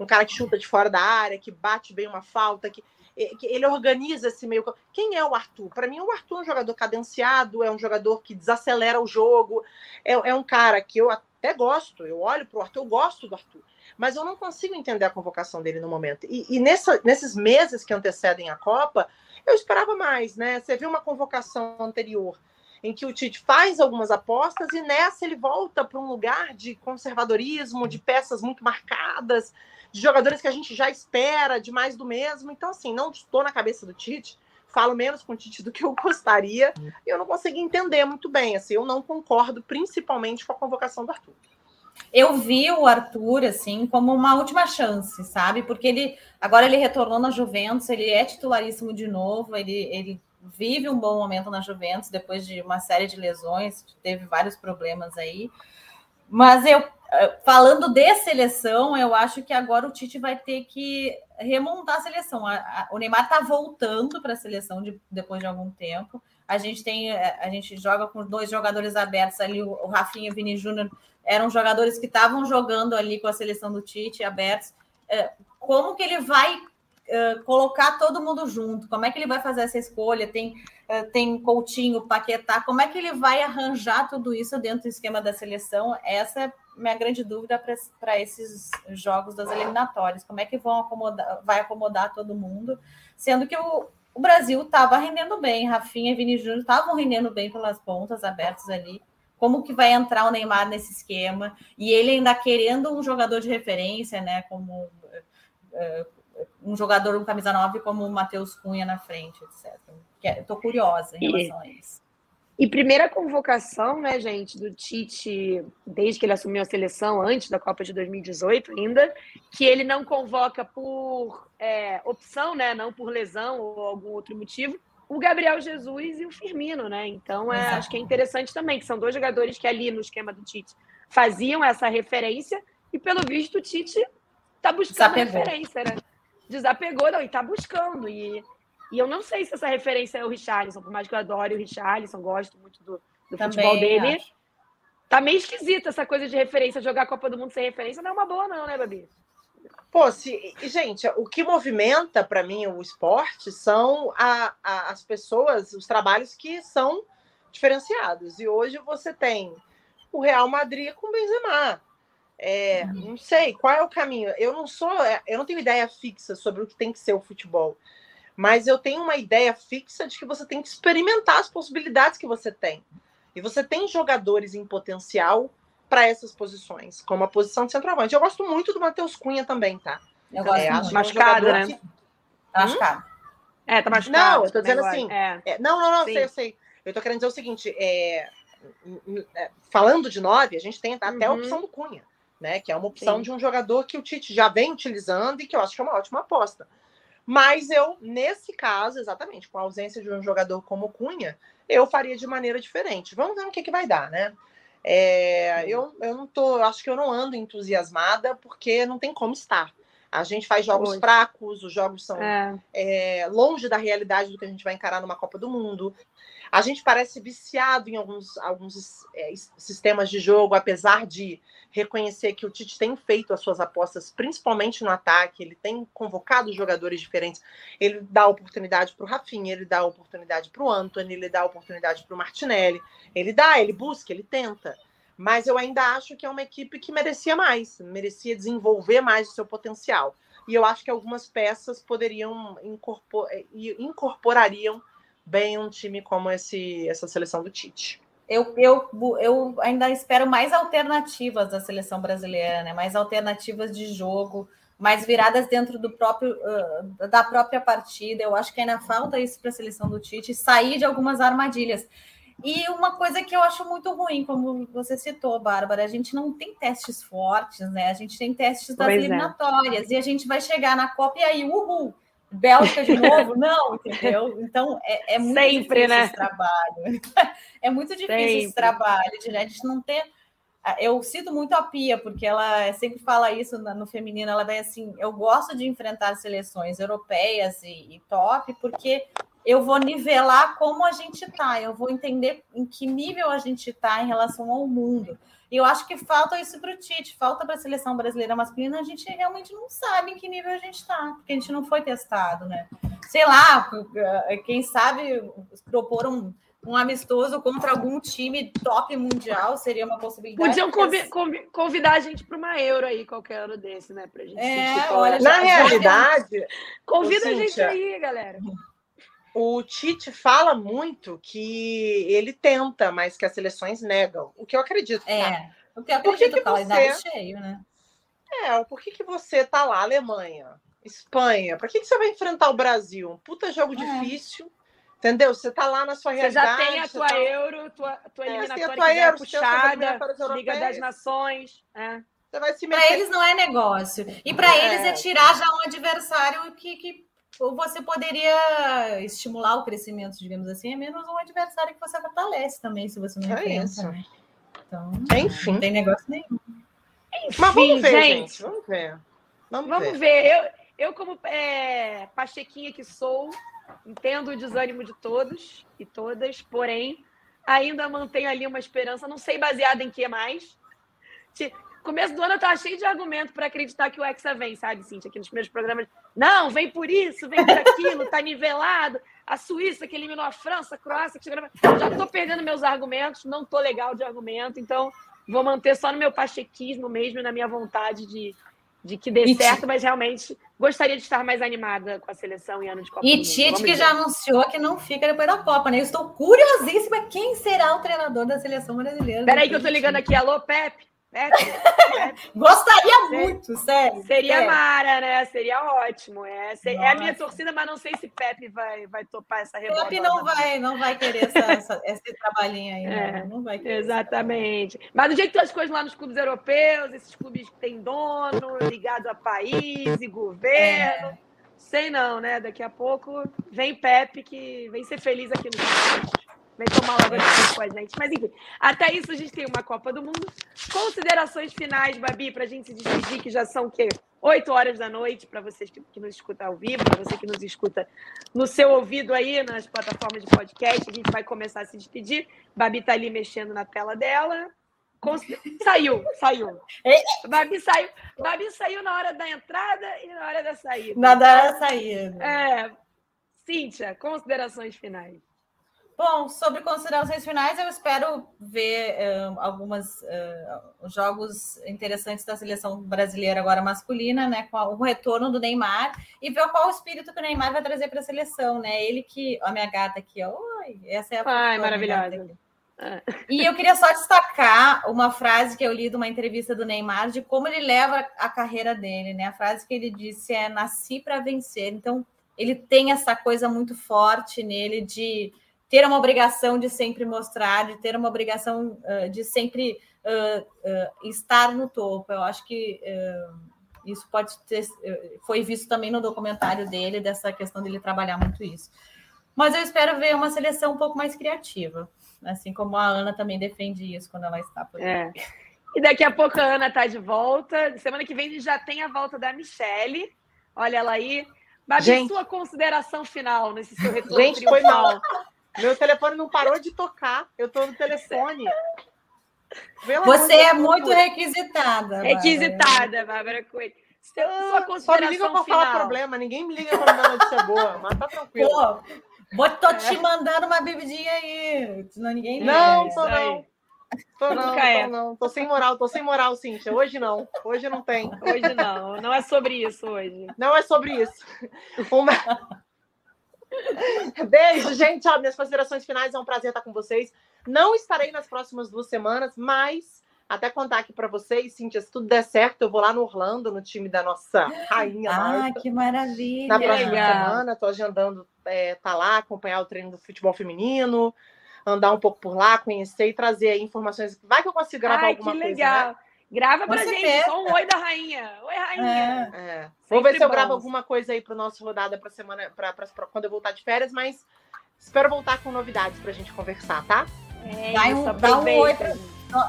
um cara que chuta de fora da área, que bate bem uma falta, que ele organiza esse meio. Quem é o Arthur? Para mim, o Arthur é um jogador cadenciado, é um jogador que desacelera o jogo, é, é um cara que eu até gosto. Eu olho para o Arthur, eu gosto do Arthur mas eu não consigo entender a convocação dele no momento. E, e nessa, nesses meses que antecedem a Copa, eu esperava mais, né? Você viu uma convocação anterior em que o Tite faz algumas apostas e nessa ele volta para um lugar de conservadorismo, de peças muito marcadas, de jogadores que a gente já espera, de mais do mesmo. Então, assim, não estou na cabeça do Tite, falo menos com o Tite do que eu [laughs] gostaria, e eu não consegui entender muito bem. Assim, eu não concordo, principalmente com a convocação do Arthur eu vi o Arthur assim como uma última chance, sabe? Porque ele agora ele retornou na Juventus, ele é titularíssimo de novo, ele, ele vive um bom momento na Juventus depois de uma série de lesões, teve vários problemas aí. Mas eu falando de seleção, eu acho que agora o Tite vai ter que remontar a seleção. A, a, o Neymar está voltando para a seleção de, depois de algum tempo. A gente tem, a gente joga com dois jogadores abertos ali, o, Rafinha e o Vini Júnior eram jogadores que estavam jogando ali com a seleção do Tite, abertos. É, como que ele vai é, colocar todo mundo junto? Como é que ele vai fazer essa escolha? Tem, é, tem Coutinho, Paquetá, como é que ele vai arranjar tudo isso dentro do esquema da seleção? Essa é minha grande dúvida para esses jogos das eliminatórias. Como é que vão acomodar, vai acomodar todo mundo? Sendo que o, o Brasil estava rendendo bem, Rafinha e Vini Júnior estavam rendendo bem pelas pontas abertas ali como que vai entrar o Neymar nesse esquema, e ele ainda querendo um jogador de referência, né, como uh, um jogador com camisa 9 como o Matheus Cunha na frente, etc. Estou curiosa em relação a isso. E primeira convocação, né, gente, do Tite, desde que ele assumiu a seleção, antes da Copa de 2018 ainda, que ele não convoca por é, opção, né, não por lesão ou algum outro motivo, o Gabriel Jesus e o Firmino, né? Então, é, acho que é interessante também, que são dois jogadores que ali no esquema do Tite faziam essa referência, e pelo visto o Tite está buscando Desapegou. referência, né? Desapegou, não, e está buscando. E, e eu não sei se essa referência é o Richarlison, por mais que eu adore o Richarlison, gosto muito do, do futebol dele. Acho. Tá meio esquisita essa coisa de referência, jogar a Copa do Mundo sem referência não é uma boa, não, né, Babi? Pô, se, gente, o que movimenta para mim o esporte são a, a, as pessoas, os trabalhos que são diferenciados. E hoje você tem o Real Madrid com o Benzema. É, uhum. Não sei qual é o caminho. Eu não sou, é, eu não tenho ideia fixa sobre o que tem que ser o futebol, mas eu tenho uma ideia fixa de que você tem que experimentar as possibilidades que você tem. E você tem jogadores em potencial para essas posições, como a posição de centroavante. Eu gosto muito do Matheus Cunha também, tá? Eu gosto é, acho é machucado, né? Que... Tá machucado. Hum? É, tá machucado. Não, eu tô dizendo assim. É. É, não, não, não, Sim. sei, eu sei. Eu tô querendo dizer o seguinte: é, falando de nove, a gente tem até uhum. a opção do Cunha, né? Que é uma opção Sim. de um jogador que o Tite já vem utilizando e que eu acho que é uma ótima aposta. Mas eu, nesse caso, exatamente, com a ausência de um jogador como Cunha, eu faria de maneira diferente. Vamos ver o que, que vai dar, né? É, eu, eu não tô, acho que eu não ando entusiasmada porque não tem como estar. A gente faz jogos fracos, os jogos são é. É, longe da realidade do que a gente vai encarar numa Copa do Mundo. A gente parece viciado em alguns, alguns é, sistemas de jogo, apesar de reconhecer que o Tite tem feito as suas apostas, principalmente no ataque, ele tem convocado jogadores diferentes. Ele dá oportunidade para o Rafinha, ele dá oportunidade para o Anthony, ele dá oportunidade para o Martinelli. Ele dá, ele busca, ele tenta. Mas eu ainda acho que é uma equipe que merecia mais, merecia desenvolver mais o seu potencial. E eu acho que algumas peças poderiam incorpor, eh, incorporariam bem um time como esse, essa seleção do Tite. Eu, eu, eu ainda espero mais alternativas da seleção brasileira, né? mais alternativas de jogo, mais viradas dentro do próprio, uh, da própria partida. Eu acho que ainda falta isso para a seleção do Tite, sair de algumas armadilhas. E uma coisa que eu acho muito ruim, como você citou, Bárbara, a gente não tem testes fortes, né? A gente tem testes das pois é. eliminatórias é. e a gente vai chegar na Copa e aí, uhul, Bélgica de novo? [laughs] Não, entendeu? Então é, é muito Sempre, difícil né? esse trabalho. [laughs] É muito difícil Sempre. esse trabalho de a gente não ter. Eu cito muito a Pia, porque ela sempre fala isso no feminino. Ela vai assim: eu gosto de enfrentar seleções europeias e, e top, porque eu vou nivelar como a gente está, eu vou entender em que nível a gente está em relação ao mundo. E eu acho que falta isso para o Tite, falta para a seleção brasileira masculina, a gente realmente não sabe em que nível a gente está, porque a gente não foi testado, né? Sei lá, quem sabe propor um, um amistoso contra algum time top mundial seria uma possibilidade. Podiam convi convidar a gente para uma Euro aí, qualquer ano desse, né? Pra gente é, olha, Na realidade. Convida a gente aí, galera o Tite fala muito que ele tenta, mas que as seleções negam. O que eu acredito. Tá? É, o que eu acredito, por que, que você... cheio, né? É, por que, que você tá lá, Alemanha, Espanha? Para que, que você vai enfrentar o Brasil? Um puta jogo é. difícil. Entendeu? Você tá lá na sua realidade. Você já tem a tua tá... euro, tua, tua é, eliminatória a tua é euro, puxada, Liga das Nações. É. Você vai se Para eles não é negócio. E para é. eles é tirar já um adversário que, que você poderia estimular o crescimento, digamos assim, é menos um adversário que você fortalece também, se você não é. Isso. Né? Então, Enfim. não tem negócio nenhum. Enfim, Mas vamos ver, gente. gente. Vamos ver. Vamos, vamos ver. ver. Eu, eu como é, pachequinha que sou, entendo o desânimo de todos e todas, porém, ainda mantenho ali uma esperança, não sei baseada em que mais começo do ano eu tava cheio de argumento para acreditar que o Hexa vem, sabe, Cintia? Aqui nos primeiros programas. Não, vem por isso, vem por aquilo, tá nivelado. A Suíça que eliminou a França, a Croácia que chegou na... Já tô perdendo meus argumentos, não tô legal de argumento, então vou manter só no meu pachequismo mesmo na minha vontade de, de que dê e certo, mas realmente gostaria de estar mais animada com a seleção em ano de Copa. E Tite que já anunciou que não fica depois da Copa, né? Eu estou curiosíssima quem será o treinador da seleção brasileira. Peraí que eu tô ligando aqui. Alô, Pepe? É, é, [laughs] Gostaria muito, sério. Seria é. Mara, né? Seria ótimo. É, é a minha torcida, mas não sei se Pepe vai, vai topar essa revolta. Pepe não vai, não vai querer essa, [laughs] essa, esse trabalhinho aí, né? É, não vai querer. Exatamente. Mas do jeito que as coisas lá nos clubes europeus, esses clubes que têm dono, ligado a país e governo. Sei não, né? Daqui a pouco vem Pepe, que vem ser feliz aqui no Vem tomar logo com a gente. Mas enfim, até isso a gente tem uma Copa do Mundo. Considerações finais, Babi, para a gente se despedir, que já são o quê? 8 horas da noite, para vocês que, que nos escutam ao vivo, para você que nos escuta no seu ouvido aí, nas plataformas de podcast. A gente vai começar a se despedir. Babi está ali mexendo na tela dela. Saiu, saiu. Babi saiu, Babi saiu na hora da entrada e na hora da saída. Na hora da saída. É. Cíntia, considerações finais. Bom, sobre considerações finais, eu espero ver uh, alguns uh, jogos interessantes da seleção brasileira agora masculina, né? Com o retorno do Neymar e ver qual o espírito que o Neymar vai trazer para a seleção, né? Ele que. A minha gata aqui, ó. Oi, essa é a. Ai, maravilhosa. E eu queria só destacar uma frase que eu li de uma entrevista do Neymar de como ele leva a carreira dele, né? A frase que ele disse é: nasci para vencer. Então, ele tem essa coisa muito forte nele de ter uma obrigação de sempre mostrar, de ter uma obrigação uh, de sempre uh, uh, estar no topo. Eu acho que isso pode ter, foi visto também no documentário dele, dessa questão dele trabalhar muito isso. Mas eu espero ver uma seleção um pouco mais criativa, assim como a Ana também defende isso quando ela está por aí. É. E daqui a pouco a Ana está de volta. Semana que vem já tem a volta da Michelle. Olha ela aí. Babi, gente, sua consideração final nesse seu retorno Gente, foi mal. Meu telefone não parou de tocar. Eu estou no telefone. Pelo Você é muito requisitada. Requisitada, Bárbara Coelho. Sua consideração Só me liga para falar problema. Ninguém me liga para me notícia boa. Mas tá tranquilo. Pô, vou, tô te mandando uma bebidinha aí. Senão ninguém liga. Não, tô não. Tô não, tô não. Tô sem moral, tô sem moral, Cíntia. Hoje não. Hoje não tem. Hoje não. Não é sobre isso hoje. Não é sobre isso. Uma... [laughs] Beijo, gente. Ó, minhas considerações finais. É um prazer estar com vocês. Não estarei nas próximas duas semanas, mas até contar aqui para vocês, Cintia, se tudo der certo, eu vou lá no Orlando, no time da nossa rainha. Ah, Marta, que maravilha! Na próxima Legal. semana, estou agendando é, tá lá, acompanhar o treino do futebol feminino, andar um pouco por lá, conhecer e trazer informações. Vai que eu consigo gravar Ai, alguma que legal. coisa. Né? Grava pra gente, só um oi da rainha. Oi, rainha. É. É. Vou ver se eu gravo alguma coisa aí para nosso rodada para semana, para quando eu voltar de férias, mas espero voltar com novidades para a gente conversar, tá? É, dá, um, dá um oi pra,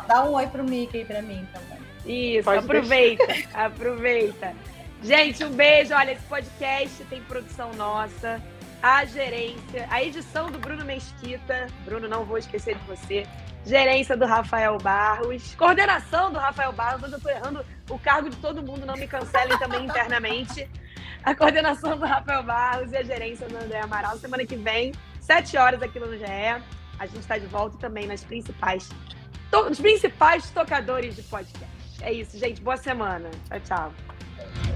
dá um oi pro Mickey para mim também. Isso, Pode aproveita, aproveita. Gente, um beijo. Olha, esse podcast tem produção nossa, a gerência, a edição do Bruno Mesquita. Bruno, não vou esquecer de você gerência do Rafael Barros, coordenação do Rafael Barros, hoje eu estou errando o cargo de todo mundo, não me cancelem também [laughs] internamente. A coordenação do Rafael Barros e a gerência do André Amaral. Semana que vem, sete horas aqui no GE. A gente está de volta também nas principais, nos principais tocadores de podcast. É isso, gente. Boa semana. Tchau, tchau.